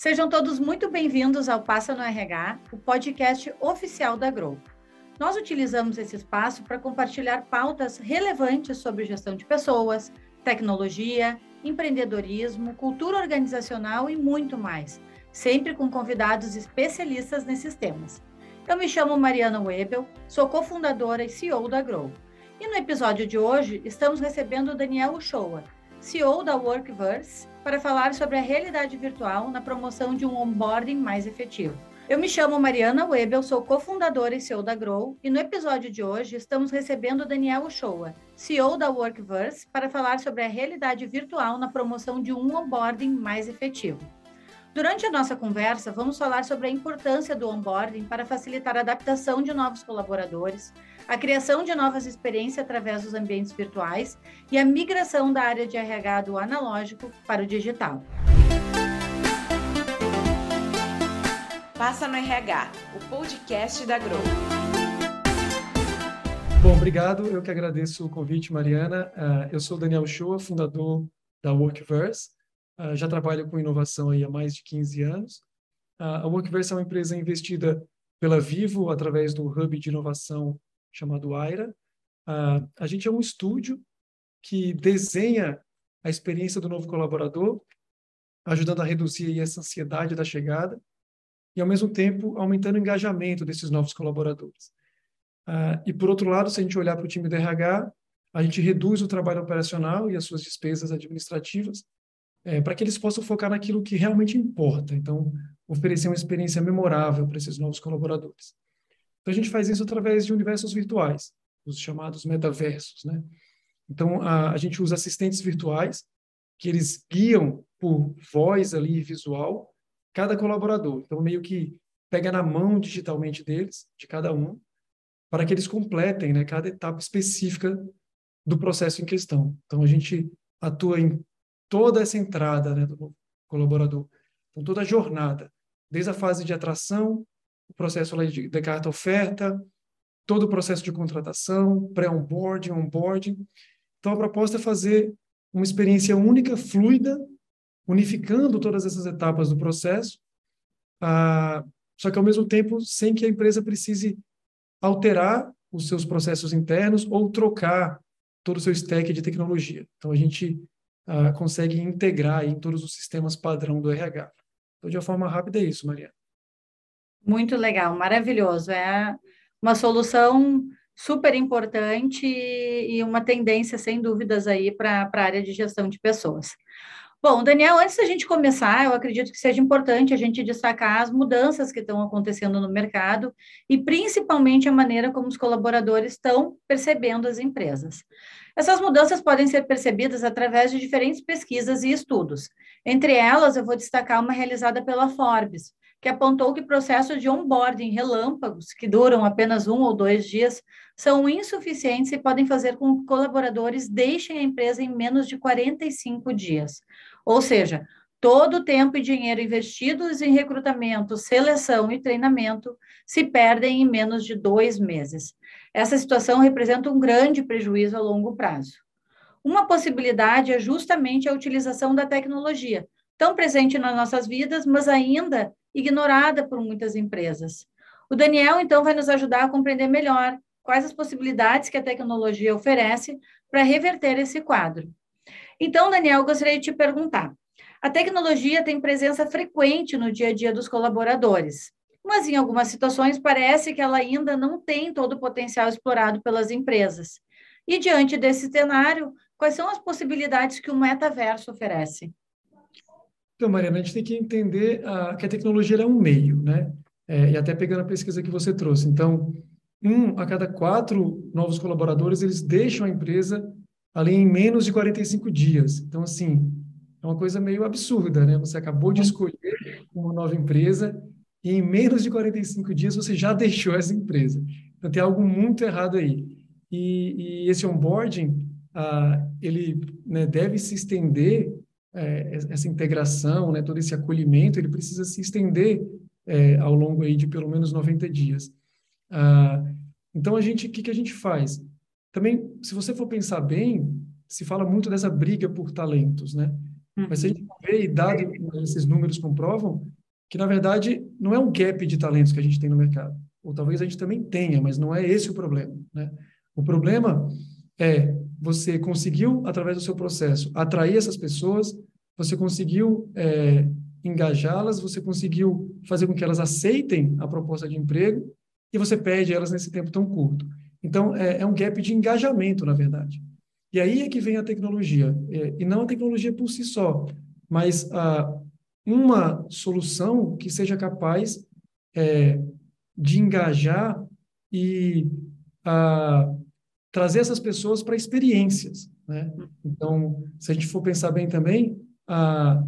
Sejam todos muito bem-vindos ao Passa no RH, o podcast oficial da Grow. Nós utilizamos esse espaço para compartilhar pautas relevantes sobre gestão de pessoas, tecnologia, empreendedorismo, cultura organizacional e muito mais, sempre com convidados especialistas nesses temas. Eu me chamo Mariana Webel, sou cofundadora e CEO da Grow. E no episódio de hoje, estamos recebendo o Daniel Uchoa, CEO da Workverse, para falar sobre a realidade virtual na promoção de um onboarding mais efetivo. Eu me chamo Mariana Webel, sou cofundadora e CEO da Grow, e no episódio de hoje estamos recebendo Daniel Uchoa, CEO da Workverse, para falar sobre a realidade virtual na promoção de um onboarding mais efetivo. Durante a nossa conversa, vamos falar sobre a importância do onboarding para facilitar a adaptação de novos colaboradores, a criação de novas experiências através dos ambientes virtuais e a migração da área de RH do analógico para o digital. Passa no RH, o podcast da Grow. Bom, obrigado. Eu que agradeço o convite, Mariana. Uh, eu sou Daniel Shoa, fundador da Workverse. Uh, já trabalho com inovação aí há mais de 15 anos. Uh, a Workverse é uma empresa investida pela Vivo através do Hub de Inovação chamado Aira. Uh, a gente é um estúdio que desenha a experiência do novo colaborador, ajudando a reduzir essa ansiedade da chegada e, ao mesmo tempo, aumentando o engajamento desses novos colaboradores. Uh, e, por outro lado, se a gente olhar para o time do RH, a gente reduz o trabalho operacional e as suas despesas administrativas é, para que eles possam focar naquilo que realmente importa. Então, oferecer uma experiência memorável para esses novos colaboradores. Então, a gente faz isso através de universos virtuais, os chamados metaversos, né? Então, a, a gente usa assistentes virtuais que eles guiam por voz ali visual cada colaborador. Então, meio que pega na mão digitalmente deles, de cada um, para que eles completem né, cada etapa específica do processo em questão. Então, a gente atua em toda essa entrada né, do colaborador, com toda a jornada, desde a fase de atração, o processo de, de carta oferta, todo o processo de contratação, pré-onboarding, onboarding. Então, a proposta é fazer uma experiência única, fluida, unificando todas essas etapas do processo, ah, só que, ao mesmo tempo, sem que a empresa precise alterar os seus processos internos ou trocar todo o seu stack de tecnologia. Então, a gente ah, consegue integrar em todos os sistemas padrão do RH. Então, de uma forma rápida, é isso, Mariana. Muito legal, maravilhoso. É uma solução super importante e uma tendência, sem dúvidas, aí para a área de gestão de pessoas. Bom, Daniel, antes da gente começar, eu acredito que seja importante a gente destacar as mudanças que estão acontecendo no mercado e principalmente a maneira como os colaboradores estão percebendo as empresas. Essas mudanças podem ser percebidas através de diferentes pesquisas e estudos. Entre elas, eu vou destacar uma realizada pela Forbes, que apontou que processos de onboarding relâmpagos, que duram apenas um ou dois dias, são insuficientes e podem fazer com que colaboradores deixem a empresa em menos de 45 dias. Ou seja, todo o tempo e dinheiro investidos em recrutamento, seleção e treinamento se perdem em menos de dois meses. Essa situação representa um grande prejuízo a longo prazo. Uma possibilidade é justamente a utilização da tecnologia, tão presente nas nossas vidas, mas ainda ignorada por muitas empresas. O Daniel, então, vai nos ajudar a compreender melhor quais as possibilidades que a tecnologia oferece para reverter esse quadro. Então, Daniel, gostaria de te perguntar: a tecnologia tem presença frequente no dia a dia dos colaboradores, mas em algumas situações parece que ela ainda não tem todo o potencial explorado pelas empresas. E diante desse cenário, quais são as possibilidades que o metaverso oferece? Então, Mariana, a gente tem que entender a, que a tecnologia é um meio, né? É, e até pegando a pesquisa que você trouxe. Então, um a cada quatro novos colaboradores, eles deixam a empresa ali em menos de 45 dias. Então, assim, é uma coisa meio absurda, né? Você acabou de escolher uma nova empresa e em menos de 45 dias você já deixou essa empresa. Então, tem algo muito errado aí. E, e esse onboarding, ah, ele né, deve se estender é, essa integração, né, todo esse acolhimento, ele precisa se estender é, ao longo aí de pelo menos 90 dias. Ah, então, a gente, o que, que a gente faz? Também, se você for pensar bem, se fala muito dessa briga por talentos, né? Mas se a gente vê e dado esses números comprovam que na verdade não é um gap de talentos que a gente tem no mercado, ou talvez a gente também tenha, mas não é esse o problema, né? O problema é você conseguiu através do seu processo atrair essas pessoas, você conseguiu é, engajá-las, você conseguiu fazer com que elas aceitem a proposta de emprego e você perde elas nesse tempo tão curto. Então, é, é um gap de engajamento, na verdade. E aí é que vem a tecnologia, é, e não a tecnologia por si só, mas a, uma solução que seja capaz é, de engajar e a, trazer essas pessoas para experiências. Né? Então, se a gente for pensar bem também, a,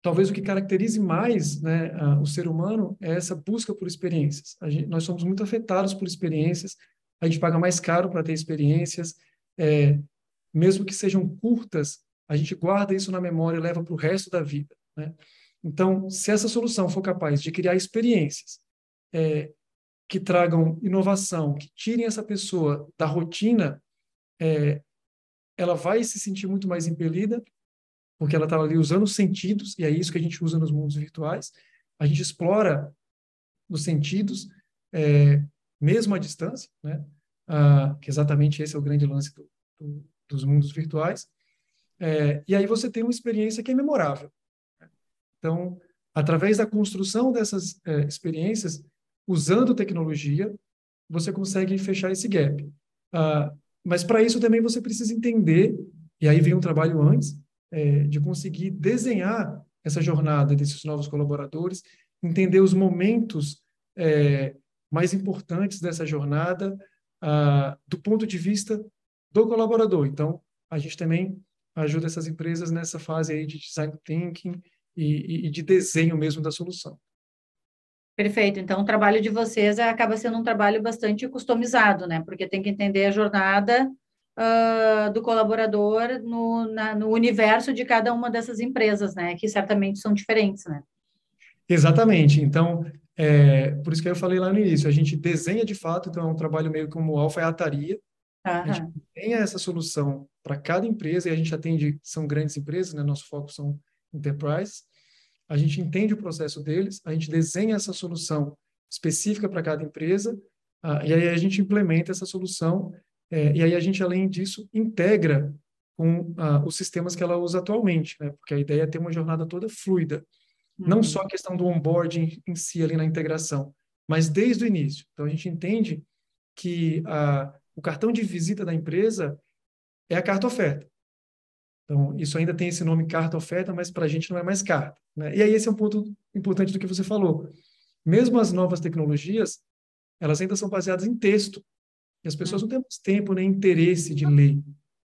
talvez o que caracterize mais né, a, o ser humano é essa busca por experiências. Gente, nós somos muito afetados por experiências, a gente paga mais caro para ter experiências, é, mesmo que sejam curtas, a gente guarda isso na memória e leva para o resto da vida. Né? Então, se essa solução for capaz de criar experiências é, que tragam inovação, que tirem essa pessoa da rotina, é, ela vai se sentir muito mais impelida porque ela estava ali usando os sentidos, e é isso que a gente usa nos mundos virtuais. A gente explora os sentidos, é, mesmo à distância, né? Ah, que exatamente esse é o grande lance do, do, dos mundos virtuais. É, e aí você tem uma experiência que é memorável. Então, através da construção dessas é, experiências, usando tecnologia, você consegue fechar esse gap. Ah, mas para isso também você precisa entender, e aí vem um trabalho antes, é, de conseguir desenhar essa jornada desses novos colaboradores, entender os momentos é, mais importantes dessa jornada ah, do ponto de vista do colaborador. Então, a gente também ajuda essas empresas nessa fase aí de design thinking e, e de desenho mesmo da solução. Perfeito. Então, o trabalho de vocês acaba sendo um trabalho bastante customizado, né? Porque tem que entender a jornada uh, do colaborador no, na, no universo de cada uma dessas empresas, né? Que certamente são diferentes, né? Exatamente. Então, é, por isso que eu falei lá no início, a gente desenha de fato, então é um trabalho meio como alfaiataria. A gente desenha essa solução para cada empresa e a gente atende, são grandes empresas, né? Nosso foco são enterprise. A gente entende o processo deles, a gente desenha essa solução específica para cada empresa, uh, e aí a gente implementa essa solução é, e aí a gente, além disso, integra com ah, os sistemas que ela usa atualmente, né? Porque a ideia é ter uma jornada toda fluida. Uhum. Não só a questão do onboarding em si ali na integração, mas desde o início. Então a gente entende que a, o cartão de visita da empresa é a carta oferta. Então, isso ainda tem esse nome carta oferta, mas para a gente não é mais carta. Né? E aí esse é um ponto importante do que você falou. Mesmo as novas tecnologias, elas ainda são baseadas em texto. E as pessoas não têm mais tempo nem interesse de ler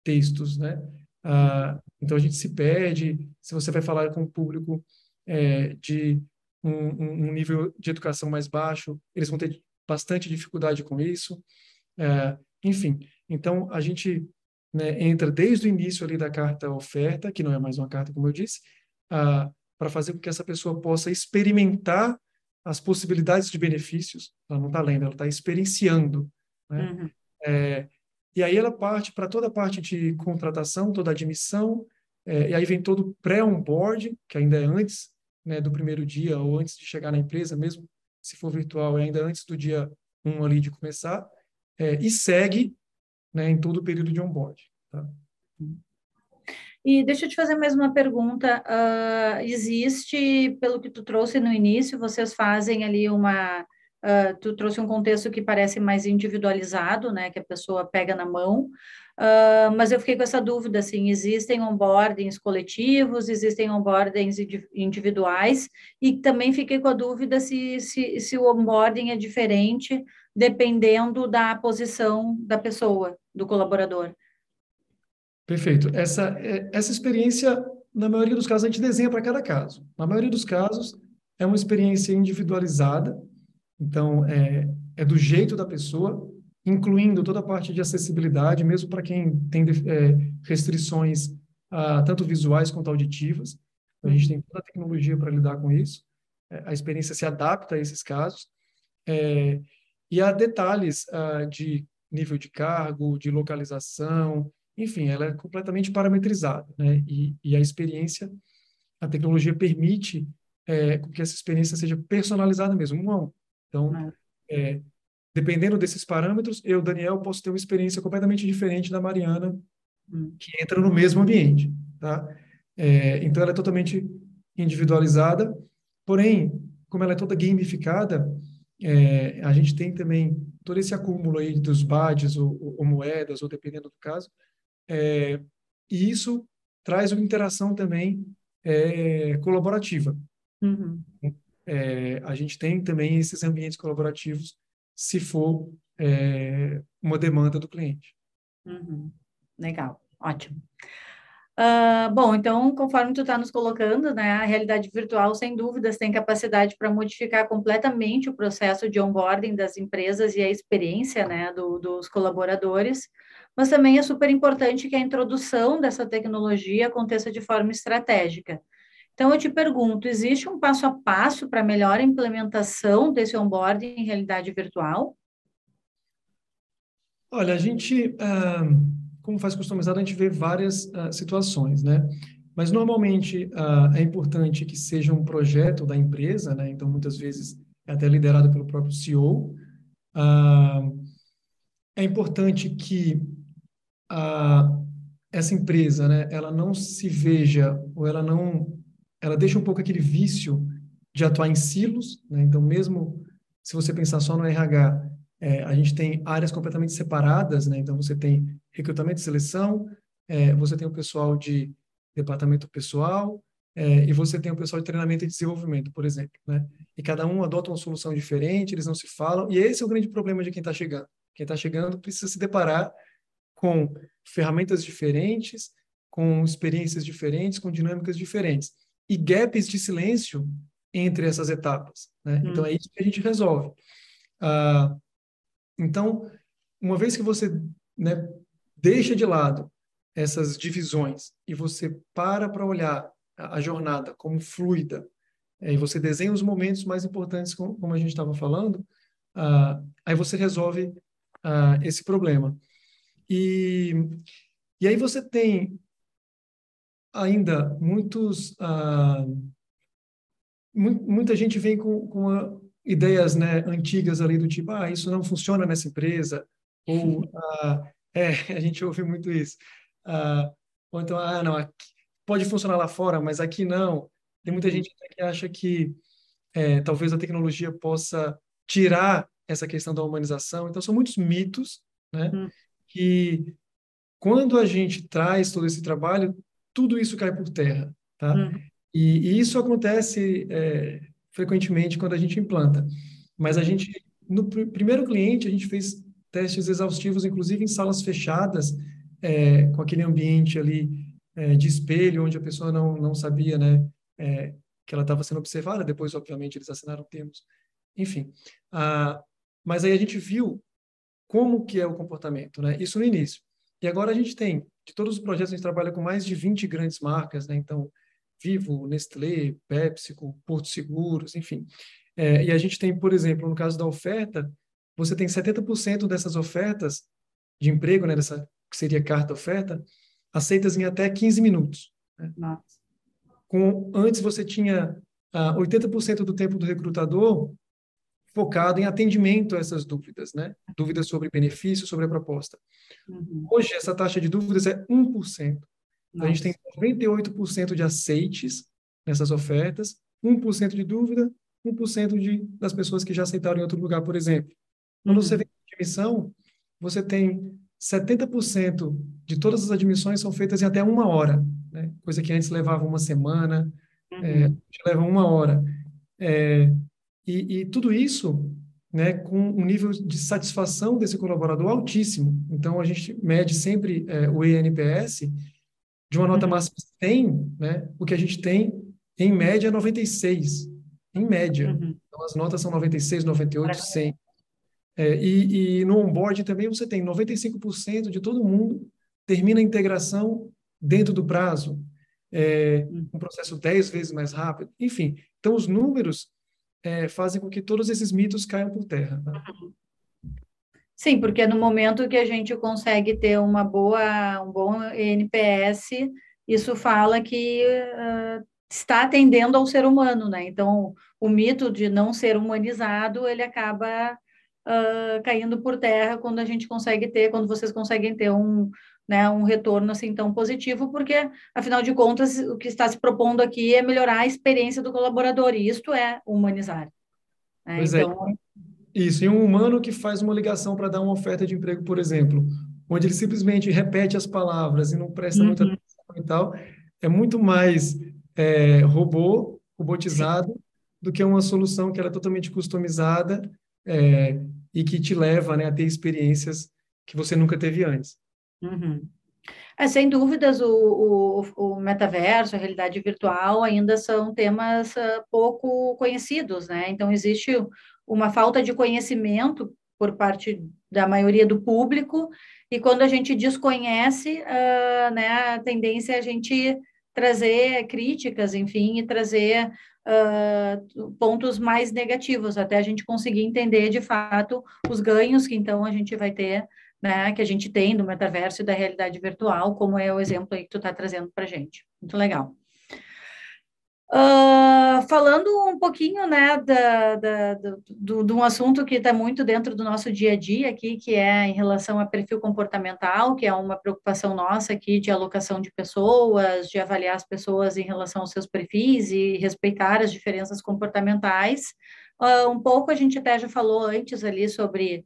textos, né? Ah, então a gente se perde. Se você vai falar com um público é, de um, um, nível de educação mais baixo, eles vão ter bastante dificuldade com isso. É, enfim, então a gente né, entra desde o início ali da carta oferta, que não é mais uma carta, como eu disse, ah, para fazer com que essa pessoa possa experimentar as possibilidades de benefícios. Ela não está lendo, ela está experienciando né? Uhum. É, e aí ela parte para toda a parte de contratação, toda a admissão, é, e aí vem todo o pré-onboard, que ainda é antes né, do primeiro dia ou antes de chegar na empresa, mesmo se for virtual, é ainda antes do dia 1 um ali de começar, é, e segue né, em todo o período de onboard. Tá? E deixa eu te fazer mais uma pergunta. Uh, existe, pelo que tu trouxe no início, vocês fazem ali uma Uh, tu trouxe um contexto que parece mais individualizado, né, que a pessoa pega na mão, uh, mas eu fiquei com essa dúvida, assim, existem onboardings coletivos, existem onboardings individuais, e também fiquei com a dúvida se, se, se o onboarding é diferente dependendo da posição da pessoa, do colaborador. Perfeito. Essa, é, essa experiência, na maioria dos casos, a gente desenha para cada caso. Na maioria dos casos, é uma experiência individualizada, então, é, é do jeito da pessoa, incluindo toda a parte de acessibilidade, mesmo para quem tem é, restrições ah, tanto visuais quanto auditivas. A gente tem toda a tecnologia para lidar com isso. É, a experiência se adapta a esses casos. É, e há detalhes ah, de nível de cargo, de localização, enfim, ela é completamente parametrizada, né? E, e a experiência, a tecnologia permite é, que essa experiência seja personalizada mesmo, um a um. Então, é, dependendo desses parâmetros, eu, Daniel, posso ter uma experiência completamente diferente da Mariana, hum. que entra no mesmo ambiente, tá? É, então, ela é totalmente individualizada, porém, como ela é toda gamificada, é, a gente tem também todo esse acúmulo aí dos badges ou, ou, ou moedas, ou dependendo do caso, é, e isso traz uma interação também é, colaborativa. Uhum. É, a gente tem também esses ambientes colaborativos se for é, uma demanda do cliente. Uhum. Legal, ótimo. Uh, bom, então, conforme tu está nos colocando, né, a realidade virtual, sem dúvidas, tem capacidade para modificar completamente o processo de onboarding das empresas e a experiência, né, do, dos colaboradores, mas também é super importante que a introdução dessa tecnologia aconteça de forma estratégica. Então, eu te pergunto, existe um passo a passo para melhor implementação desse onboarding em realidade virtual? Olha, a gente... Uh como faz customizado, a gente vê várias uh, situações, né? Mas normalmente uh, é importante que seja um projeto da empresa, né? Então muitas vezes é até liderado pelo próprio CEO. Ah, é importante que essa empresa, né? Ela não se veja ou ela não, ela deixa um pouco aquele vício de atuar em silos, né? Então mesmo se você pensar só no RH, é, a gente tem áreas completamente separadas, né? Então você tem recrutamento e seleção, é, você tem o pessoal de departamento pessoal, é, e você tem o pessoal de treinamento e desenvolvimento, por exemplo, né? E cada um adota uma solução diferente, eles não se falam, e esse é o grande problema de quem está chegando. Quem está chegando precisa se deparar com ferramentas diferentes, com experiências diferentes, com dinâmicas diferentes, e gaps de silêncio entre essas etapas, né? Hum. Então é isso que a gente resolve. Ah, então, uma vez que você né, deixa de lado essas divisões e você para para olhar a, jornada como fluida, é, e você desenha os momentos mais importantes, como, como a gente estava falando, uh, aí você resolve uh, esse problema. E, e aí você tem ainda muitos. Uh, muita gente vem com, com ideias né, antigas ali do tipo, ah, isso não funciona nessa empresa, ou ah, é, a gente ouve muito isso. Ah, ou então, ah, não, pode funcionar lá fora, mas aqui não. Tem muita uhum. gente que acha que é, talvez a tecnologia possa tirar essa questão da humanização. Então, são muitos mitos, né? Hum. Que quando a gente traz todo esse trabalho, tudo isso cai por terra, tá? Hum. E, e, isso acontece é, frequentemente quando a gente implanta. Mas a gente, no pr primeiro cliente, a gente fez testes exaustivos, inclusive em salas fechadas, é, com aquele ambiente ali é, de espelho, onde a pessoa não, não sabia né, é, que ela estava sendo observada. Depois, obviamente, eles assinaram termos. Enfim. Ah, mas aí a gente viu como que é o comportamento, né? Isso no início. E agora a gente tem, de todos os projetos, a gente trabalha com mais de 20 grandes marcas, né? Então, Vivo, Nestlé, PepsiCo, Porto Seguros, enfim. É, e a gente tem, por exemplo, no caso da oferta, você tem 70% dessas ofertas de emprego, né, dessa que seria carta oferta, aceitas em até 15 minutos. Né? Com, antes você tinha ah, 80% do tempo do recrutador focado em atendimento a essas dúvidas, né? Dúvidas sobre benefício, sobre a proposta. Uhum. Hoje, essa taxa de dúvidas é 1%. Então, a gente tem 98% de aceites nessas ofertas, 1% de dúvida, 1% de, das pessoas que já aceitaram em outro lugar, por exemplo. Quando uhum. você vem de admissão, você tem 70% de todas as admissões são feitas em até uma hora, né? coisa que antes levava uma semana, uhum. é, leva uma hora. É, e, e, tudo isso né, com um nível de satisfação desse colaborador altíssimo. Então, a gente mede sempre é, o ENPS de uma nota uhum. máxima 100, né, o que a gente tem, em média, é 96. Em média. Uhum. Então, as notas são 96, 98, 100. É, e, e no onboard também você tem 95% de todo mundo termina a integração dentro do prazo, é, hum. um processo 10 vezes mais rápido, enfim. Então, os números é, fazem com que todos esses mitos caiam por terra. Tá? Sim, porque no momento que a gente consegue ter uma boa, um bom NPS, isso fala que uh, está atendendo ao ser humano, né? Então, o mito de não ser humanizado, ele acaba uh, caindo por terra quando a gente consegue ter, quando vocês conseguem ter um, né, um retorno assim tão positivo, porque, afinal de contas, o que está se propondo aqui é melhorar a experiência do colaborador, e isto é humanizar. Né? Pois é. então, é. Isso, e um humano que faz uma ligação para dar uma oferta de emprego, por exemplo, onde ele simplesmente repete as palavras e não presta uhum. muita atenção e tal, é muito mais é, robô, robotizado, do que uma solução que era totalmente customizada é, e que te leva né, a ter experiências que você nunca teve antes. Uhum. É, sem dúvidas, o, o, o, metaverso, a realidade virtual ainda são temas uh, pouco conhecidos, né? Então, existe uma falta de conhecimento por parte da maioria do público, e quando a gente desconhece, uh, né, a tendência é a gente trazer críticas, enfim, e trazer uh, pontos mais negativos, até a gente conseguir entender de fato os ganhos que então a gente vai ter, né, que a gente tem do metaverso e da realidade virtual, como é o exemplo aí que tu está trazendo para gente. Muito legal. Uh, falando um pouquinho, né, da, da, do, de um assunto que está muito dentro do nosso dia a dia aqui, que é em relação a perfil comportamental, que é uma preocupação nossa aqui de alocação de pessoas, de avaliar as pessoas em relação aos seus perfis e respeitar as diferenças comportamentais. Uh, um pouco a gente até já falou antes ali sobre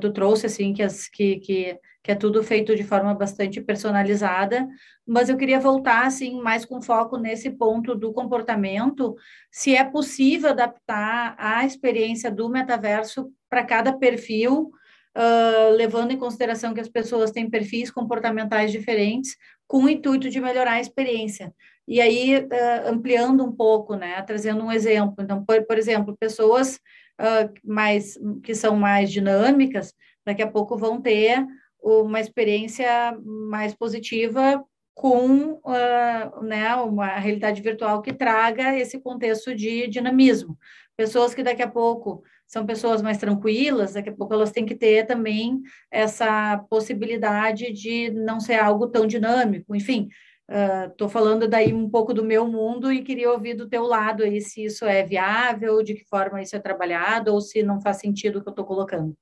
tu trouxe assim que, as, que, que, que é tudo feito de forma bastante personalizada, mas eu queria voltar assim mais com foco nesse ponto do comportamento, se é possível adaptar a experiência do metaverso para cada perfil, uh, levando em consideração que as pessoas têm perfis comportamentais diferentes, com o intuito de melhorar a experiência. E aí, uh, ampliando um pouco, né, trazendo um exemplo. Então, por, por exemplo, pessoas uh, mais, que são mais dinâmicas, daqui a pouco vão ter uma experiência mais positiva com uh, né, uma realidade virtual que traga esse contexto de dinamismo. Pessoas que daqui a pouco são pessoas mais tranquilas, daqui a pouco elas têm que ter também essa possibilidade de não ser algo tão dinâmico. Enfim, Estou uh, falando daí um pouco do meu mundo e queria ouvir do teu lado aí se isso é viável, de que forma isso é trabalhado ou se não faz sentido o que eu estou colocando.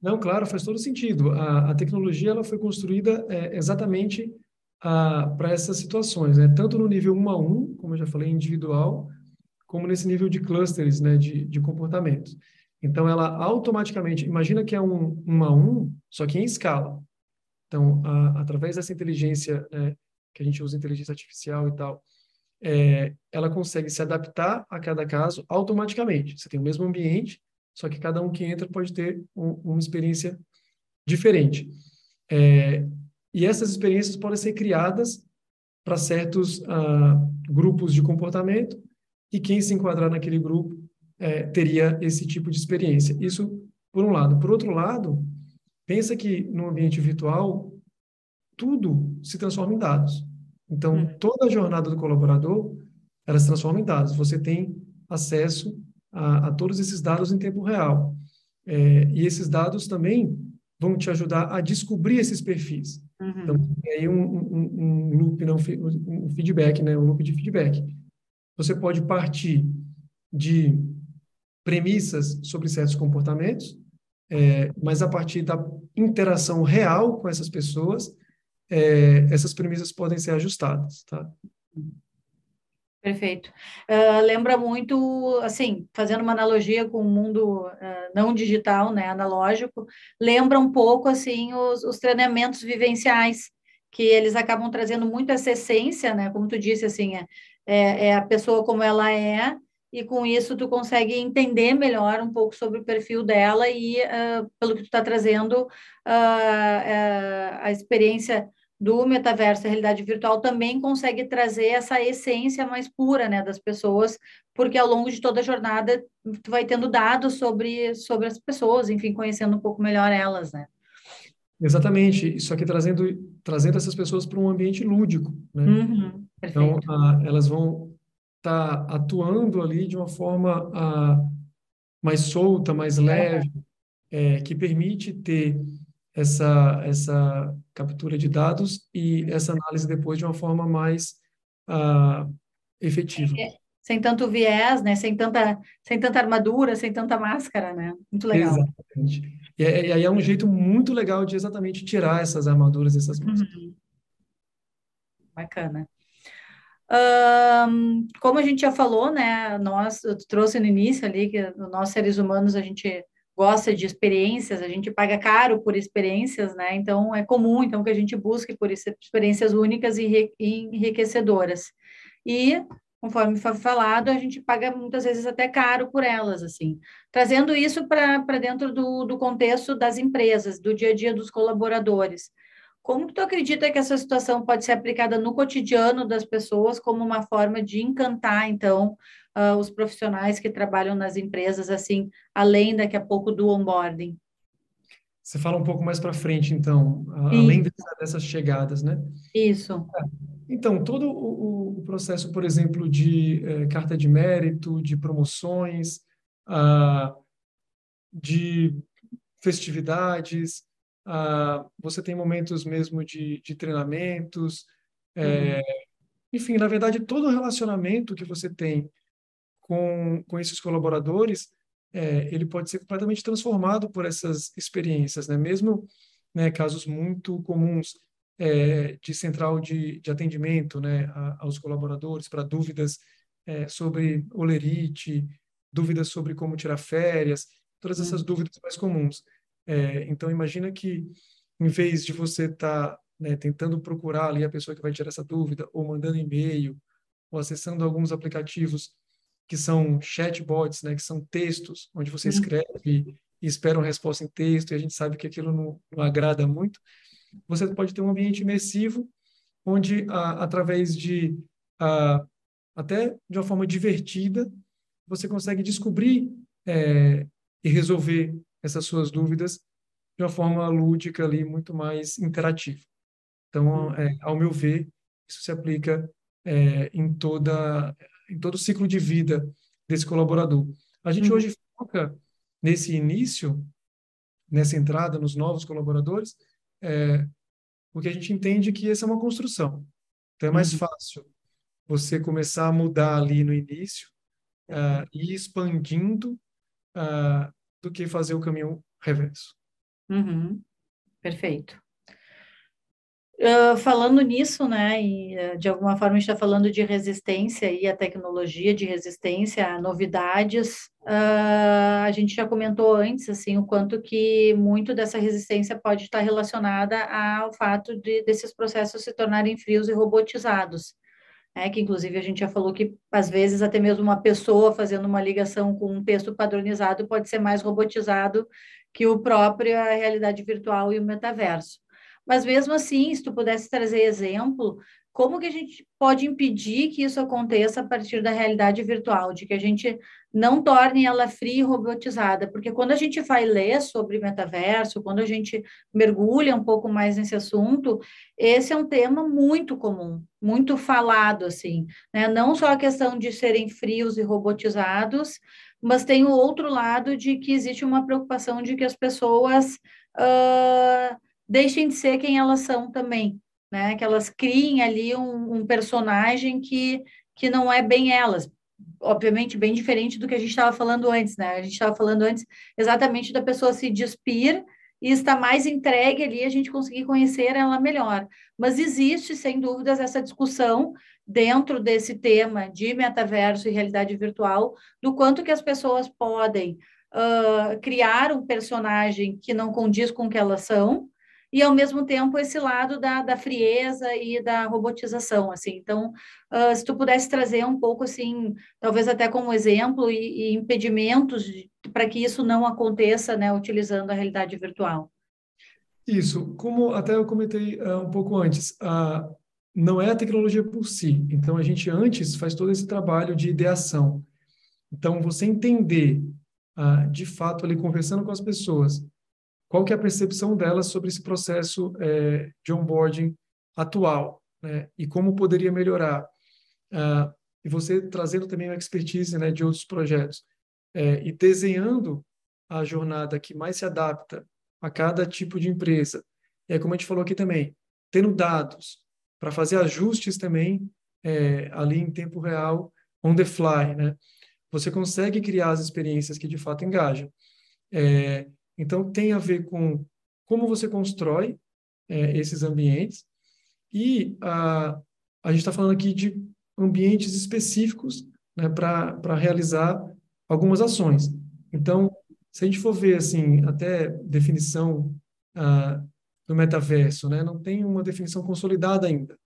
Não, claro, faz todo sentido. A, a tecnologia ela foi construída é, exatamente para essas situações, né? tanto no nível 1 a 1, como eu já falei, individual, como nesse nível de clusters né? de, de comportamentos. Então, ela automaticamente, imagina que é um 1 a 1, só que em escala. Então, a, através dessa inteligência né? Que a gente usa inteligência artificial e tal, é, ela consegue se adaptar a cada caso automaticamente. Você tem o mesmo ambiente, só que cada um que entra pode ter um, uma experiência diferente. É, e essas experiências podem ser criadas para certos ah, grupos de comportamento e quem se enquadrar naquele grupo é, teria esse tipo de experiência. Isso por um lado. Por outro lado, pensa que no ambiente virtual tudo se transforma em dados. Então, hum. toda a jornada do colaborador, ela se transforma em dados. Você tem acesso a, a todos esses dados em tempo real. É, e esses dados também vão te ajudar a descobrir esses perfis. Uhum. Então, tem aí um, um, um loop, não, um feedback, né? um loop de feedback. Você pode partir de premissas sobre certos comportamentos, é, mas a partir da interação real com essas pessoas, é, essas premissas podem ser ajustadas, tá? Perfeito. Uh, lembra muito, assim, fazendo uma analogia com o mundo uh, não digital, né, analógico, lembra um pouco, assim, os, os, treinamentos vivenciais, que eles acabam trazendo muito essa essência, né, como tu disse, assim, é, é, é a pessoa como ela é, e com isso tu consegue entender melhor um pouco sobre o perfil dela e, uh, pelo que tu está trazendo, a experiência do metaverso, a realidade virtual, também consegue trazer essa essência mais pura, né, das pessoas, porque ao longo de toda a jornada tu vai tendo dados sobre, sobre as pessoas, enfim, conhecendo um pouco melhor elas, né. Exatamente, isso aqui trazendo, trazendo essas pessoas para um ambiente lúdico, né. Uhum, então, a, elas vão estar tá atuando ali de uma forma a, mais solta, mais leve, é, que permite ter essa, essa captura de dados e essa análise depois de uma forma mais uh, efetiva. É, sem tanto viés, né? Sem tanta, sem tanta armadura, sem tanta máscara, né? Muito legal. Exatamente. E aí é um jeito muito legal de exatamente tirar essas armaduras, essas máscaras. Uhum. Bacana. Um, como a gente já falou, né, nós, eu trouxe no início ali que nós seres humanos a gente gosta de experiências, a gente paga caro por experiências, né? Então é comum então que a gente busque por experiências únicas e enriquecedoras. E conforme foi falado, a gente paga muitas vezes até caro por elas, assim. Trazendo isso para dentro do, do contexto das empresas, do dia a dia dos colaboradores. Como tu acredita que essa situação pode ser aplicada no cotidiano das pessoas como uma forma de encantar, então, uh, os profissionais que trabalham nas empresas, assim, além daqui a pouco do onboarding? Você fala um pouco mais para frente, então, além dessa, dessas chegadas, né? Isso. É. Então, todo o, o, processo, por exemplo, de eh, carta de mérito, de promoções, ah, de festividades, ah, você tem momentos mesmo de, de treinamentos, é, uhum. enfim, na verdade, todo o relacionamento que você tem com, com esses colaboradores, é, ele pode ser completamente transformado por essas experiências, né? Mesmo né, casos muito comuns é, de central de, de atendimento né, a, aos colaboradores para dúvidas é, sobre olerite, dúvidas sobre como tirar férias, todas essas uhum. dúvidas mais comuns. É, então, imagina que, em vez de você estar tá, né, tentando procurar ali a pessoa que vai tirar essa dúvida, ou mandando e-mail, ou acessando alguns aplicativos que são chatbots, né, que são textos, onde você uhum. escreve e espera uma resposta em texto, e a gente sabe que aquilo não, não agrada muito, você pode ter um ambiente imersivo, onde, a, através de, a, até de uma forma divertida, você consegue descobrir é, e resolver essas suas dúvidas de uma forma lúdica ali, muito mais interativa. Então, é, ao meu ver, isso se aplica é, em toda em todo o ciclo de vida desse colaborador. A gente uhum. hoje foca nesse início, nessa entrada nos novos colaboradores, é, porque a gente entende que essa é uma construção. Então é mais uhum. fácil você começar a mudar ali no início uh, e expandindo uh, do que fazer o caminho reverso. Uhum. Perfeito. Uh, falando nisso, né, e uh, de alguma forma a gente está falando de resistência e a tecnologia de resistência a novidades, uh, a gente já comentou antes, assim, o quanto que muito dessa resistência pode estar relacionada ao fato de desses processos se tornarem frios e robotizados né, que inclusive a gente já falou que às vezes até mesmo uma pessoa fazendo uma ligação com um texto padronizado pode ser mais robotizado que o próprio a realidade virtual e o metaverso. Mas mesmo assim, se tu pudesse trazer exemplo, como que a gente pode impedir que isso aconteça a partir da realidade virtual, de que a gente não torne ela fria e robotizada? Porque quando a gente vai ler sobre metaverso, quando a gente mergulha um pouco mais nesse assunto, esse é um tema muito comum, muito falado, assim, né? Não só a questão de serem frios e robotizados, mas tem o outro lado de que existe uma preocupação de que as pessoas uh, deixem de ser quem elas são também, né? Que elas criem ali um, um personagem que, que não é bem elas. Obviamente, bem diferente do que a gente estava falando antes, né? A gente estava falando antes exatamente da pessoa se despir e estar mais entregue ali, a gente conseguir conhecer ela melhor. Mas existe, sem dúvidas, essa discussão dentro desse tema de metaverso e realidade virtual, do quanto que as pessoas podem uh, criar um personagem que não condiz com o que elas são, e ao mesmo tempo esse lado da, da frieza e da robotização, assim. Então, uh, se tu pudesse trazer um pouco, assim, talvez até como exemplo e, e impedimentos para que isso não aconteça, né, utilizando a realidade virtual. Isso, como até eu comentei uh, um pouco antes, uh, não é a tecnologia por si. Então, a gente antes faz todo esse trabalho de ideação. Então, você entender, de fato, ali conversando com as pessoas, qual que é a percepção delas sobre esse processo é, de onboarding atual, né? E como poderia melhorar. Uh, e você trazendo também uma expertise né, de outros projetos é, e desenhando a jornada que mais se adapta a cada tipo de empresa. É como a gente falou aqui também, tendo dados para fazer ajustes também é, ali em tempo real, on the fly, né? Você consegue criar as experiências que de fato engajam. É, então tem a ver com como você constrói é, esses ambientes e a, a gente está falando aqui de ambientes específicos né, para realizar algumas ações. Então, se a gente for ver assim até definição do metaverso, né, não tem uma definição consolidada ainda,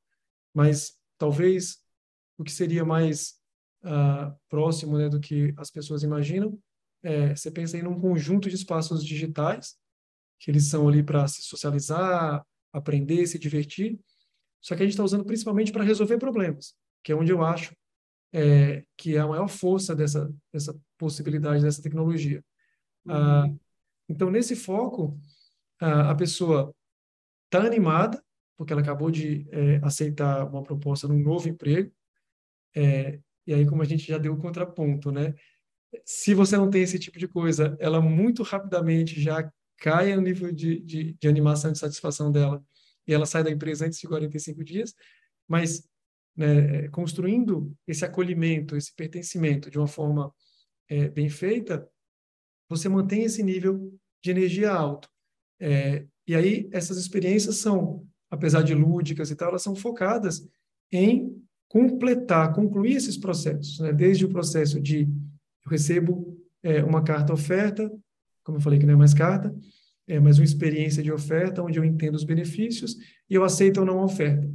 mas talvez o que seria mais ah, próximo né, do que as pessoas imaginam, é, você pensa em um conjunto de espaços digitais que eles são ali para se socializar, aprender, se divertir, só que a gente está usando principalmente para resolver problemas, que é onde eu acho é, que é a maior força dessa, dessa possibilidade, dessa tecnologia. Ah, uhum. então, nesse foco, a pessoa está animada, porque ela acabou de é, aceitar uma proposta num novo emprego, é, e aí, como a gente já deu o contraponto, né? Se você não tem esse tipo de coisa, ela muito rapidamente já cai no nível de, de, de animação, de satisfação dela, e ela sai da empresa antes de 45 dias, mas né, construindo esse acolhimento, esse pertencimento de uma forma é, bem feita, você mantém esse nível de energia alto. É, e aí essas experiências são, apesar de lúdicas e tal, elas são focadas em completar, concluir esses processos, né? desde o processo de eu recebo é, uma carta oferta, como eu falei que não é mais carta, é mais uma experiência de oferta onde eu entendo os benefícios e eu aceito ou não a oferta.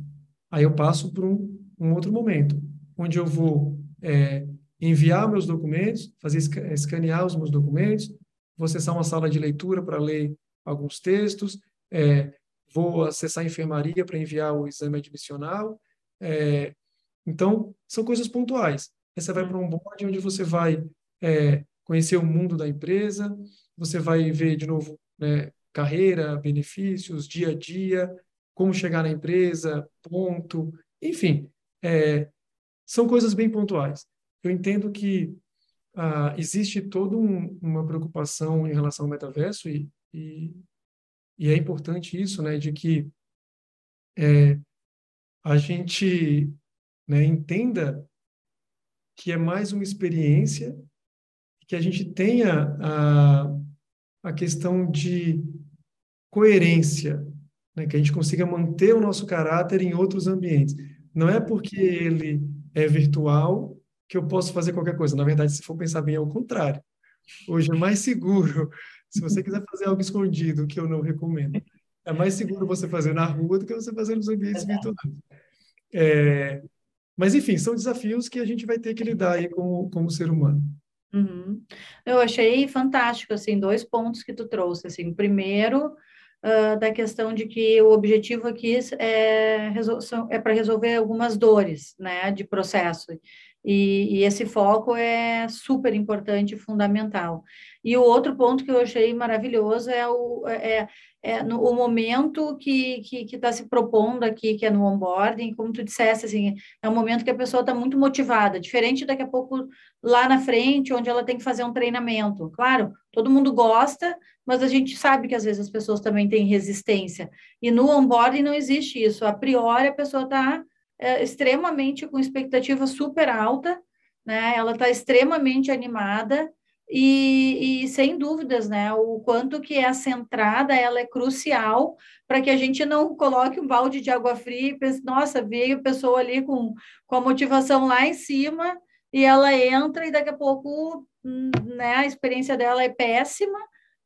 Aí eu passo para um, um outro momento, onde eu vou é, enviar meus documentos, fazer escanear os meus documentos, vou acessar uma sala de leitura para ler alguns textos, é, vou acessar a enfermaria para enviar o exame admissional. É, então, são coisas pontuais. Aí você vai para um board onde você vai é, conhecer o mundo da empresa, você vai ver de novo né, carreira, benefícios, dia a dia, como chegar na empresa, ponto, enfim, é, são coisas bem pontuais. Eu entendo que ah, existe toda um, uma preocupação em relação ao metaverso e, e, e, é importante isso, né, de que é, a gente né, entenda que é mais uma experiência, que a gente tenha a, a questão de coerência, né, que a gente consiga manter o nosso caráter em outros ambientes. Não é porque ele é virtual que eu posso fazer qualquer coisa. Na verdade, se for pensar bem, é o contrário. Hoje é mais seguro. Se você quiser fazer algo escondido, que eu não recomendo, é mais seguro você fazer na rua do que você fazer nos ambientes virtuais. É, mas, enfim, são desafios que a gente vai ter que lidar aí como, como ser humano. Uhum. Eu achei fantástico, assim, dois pontos que tu trouxe, assim, primeiro, uh, da questão de que o objetivo aqui é, é para resolver algumas dores, né, de processo, e, e, esse foco é super importante e fundamental. E o outro ponto que eu achei maravilhoso é o, é, é no, o momento que está que, que tá se propondo aqui, que é no onboarding, como tu disseste, assim, é um momento que a pessoa está muito motivada, diferente daqui a pouco lá na frente, onde ela tem que fazer um treinamento. Claro, todo mundo gosta, mas a gente sabe que às vezes as pessoas também têm resistência. E no onboarding não existe isso. A priori, a pessoa está é, extremamente com expectativa super alta, né? Ela está extremamente animada e, e, sem dúvidas, né? O quanto que essa entrada ela é crucial para que a gente não coloque um balde de água fria e pense, nossa, veio a pessoa ali com, com a motivação lá em cima e ela entra e daqui a pouco hum, né, a experiência dela é péssima.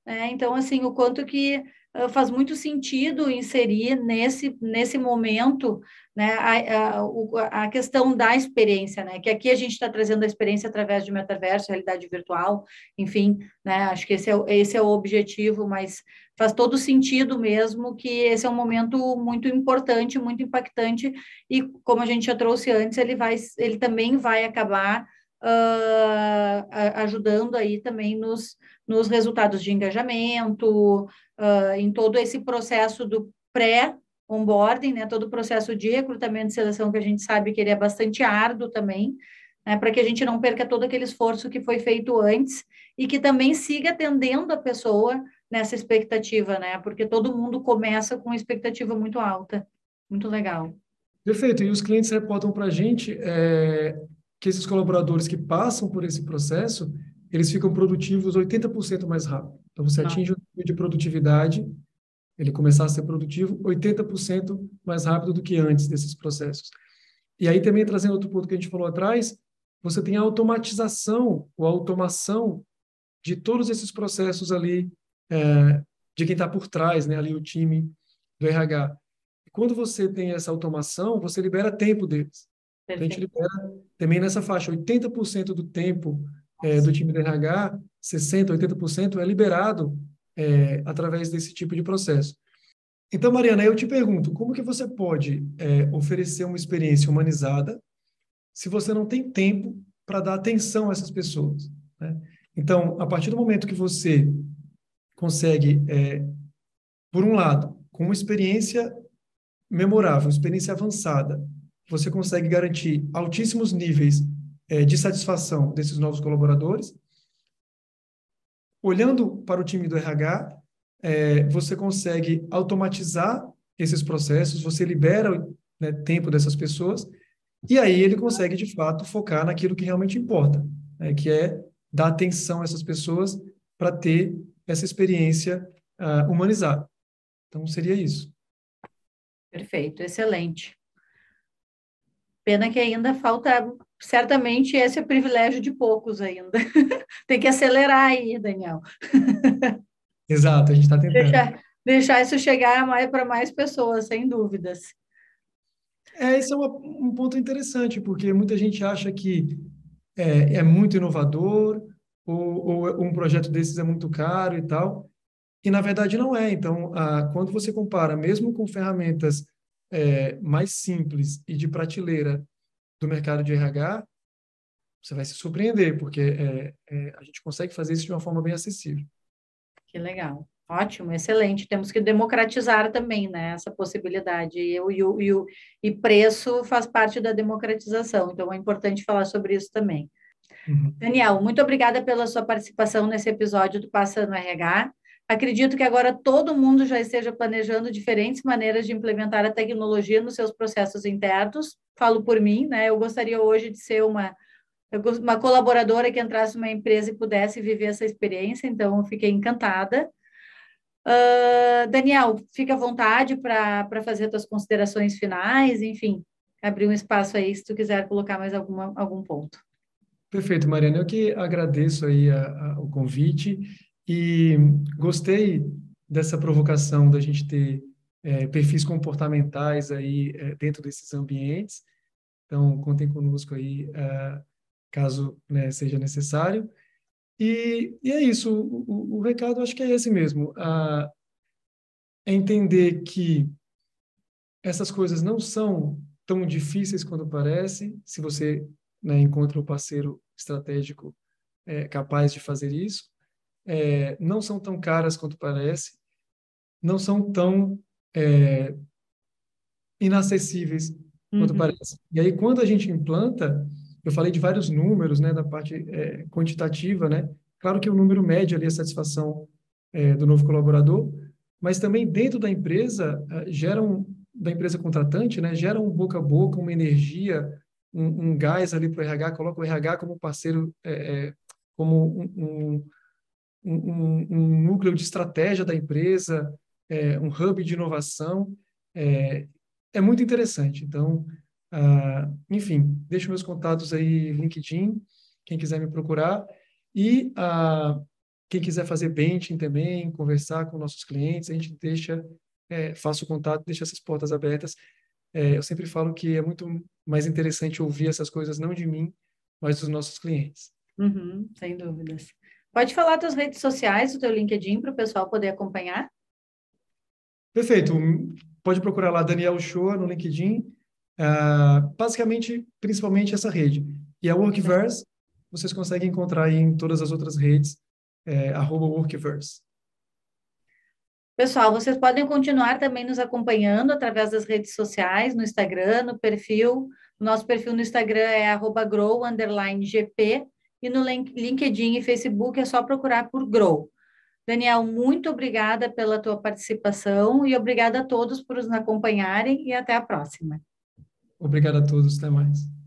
Né? Então, assim, o quanto que faz muito sentido inserir nesse, nesse momento né, a, a, a questão da experiência, né, que aqui a gente está trazendo a experiência através de metaverso, realidade virtual, enfim, né, acho que esse é, esse é o objetivo, mas faz todo sentido mesmo que esse é um momento muito importante, muito impactante, e como a gente já trouxe antes, ele, vai, ele também vai acabar uh, ajudando aí também nos, nos resultados de engajamento, uh, em todo esse processo do pré-onboarding, né, todo o processo de recrutamento e seleção que a gente sabe que ele é bastante árduo também, né, para que a gente não perca todo aquele esforço que foi feito antes e que também siga atendendo a pessoa nessa expectativa, né? Porque todo mundo começa com uma expectativa muito alta. Muito legal. Perfeito. E os clientes reportam para a gente é, que esses colaboradores que passam por esse processo, eles ficam produtivos 80% mais rápido. Então, você atinge o nível de produtividade, ele começar a ser produtivo 80% mais rápido do que antes desses processos. E aí, também trazendo outro ponto que a gente falou atrás, você tem a automatização ou automação de todos esses processos ali, é, de quem está por trás, né, ali o time do RH. E quando você tem essa automação, você libera tempo deles. Então, a gente libera também nessa faixa, 80% do tempo é, do time do RH, 60%, 80% é liberado é, através desse tipo de processo. Então, Mariana, eu te pergunto, como que você pode é, oferecer uma experiência humanizada se você não tem tempo para dar atenção a essas pessoas? Né? Então, a partir do momento que você consegue, é, por um lado, com uma experiência memorável, experiência avançada, você consegue garantir altíssimos níveis é, de satisfação desses novos colaboradores. Olhando para o time do RH, é, você consegue automatizar esses processos, você libera né, tempo dessas pessoas, e aí ele consegue, de fato, focar naquilo que realmente importa, né, que é dar atenção a essas pessoas para ter essa experiência uh, humanizada. Então, seria isso. Perfeito, excelente. Pena que ainda falta, certamente, esse é privilégio de poucos ainda. Tem que acelerar aí, Daniel. Exato, a gente está tentando. Deixar, deixar, isso chegar para mais pessoas, sem dúvidas. É, esse é uma, um ponto interessante, porque muita gente acha que é, é muito inovador, ou, ou, um projeto desses é muito caro e tal. E, na verdade, não é. Então, a, quando você compara, mesmo com ferramentas é, mais simples e de prateleira do mercado de RH, você vai se surpreender, porque é, é, a gente consegue fazer isso de uma forma bem acessível. Que legal. Ótimo, excelente. Temos que democratizar também, né, essa possibilidade. E, e, e, e preço faz parte da democratização, então é importante falar sobre isso também. Uhum. Daniel, muito obrigada pela sua participação nesse episódio do Passando RH. Acredito que agora todo mundo já esteja planejando diferentes maneiras de implementar a tecnologia nos seus processos internos. Falo por mim, né? Eu gostaria hoje de ser uma uma colaboradora que entrasse numa empresa e pudesse viver essa experiência, então eu fiquei encantada. Uh, Daniel, fica à vontade para fazer suas considerações finais, enfim, abrir um espaço aí se tu quiser colocar mais alguma, algum ponto. Perfeito, Mariana. Eu que agradeço aí a, a, o convite e gostei dessa provocação da gente ter é, perfis comportamentais aí é, dentro desses ambientes. Então, contem conosco aí uh, caso né, seja necessário. E, e é isso, o, o, o, recado acho que é esse mesmo, a, é entender que essas coisas não são tão difíceis quanto parece, se você né, encontra um parceiro estratégico é, capaz de fazer isso, é, não são tão caras quanto parece, não são tão é, inacessíveis quanto uhum. parece. E aí, quando a gente implanta, eu falei de vários números, né, da parte é, quantitativa, né? Claro que o número médio ali é a satisfação é, do novo colaborador, mas também dentro da empresa é, geram da empresa contratante, né, gera um boca a boca, uma energia, um, um gás ali para o RH, coloca o RH como parceiro, é, como um, um, núcleo de estratégia da empresa, é, um hub de inovação, é, é muito interessante. Então, Uh, enfim, deixo meus contatos aí LinkedIn, quem quiser me procurar. E uh, quem quiser fazer benching também, conversar com nossos clientes, a gente deixa, é, faça o contato, deixa essas portas abertas. É, eu sempre falo que é muito mais interessante ouvir essas coisas não de mim, mas dos nossos clientes. Uhum, sem dúvidas. Pode falar das redes sociais, do teu LinkedIn, para o pessoal poder acompanhar? Perfeito. Pode procurar lá Daniel Shoa no LinkedIn Uh, basicamente, principalmente essa rede. E a Workverse, vocês conseguem encontrar em todas as outras redes, é, Workverse. Pessoal, vocês podem continuar também nos acompanhando através das redes sociais, no Instagram, no perfil. Nosso perfil no Instagram é grow_gp e no LinkedIn e Facebook é só procurar por Grow. Daniel, muito obrigada pela tua participação e obrigada a todos por nos acompanharem e até a próxima. Obrigado a todos, até mais.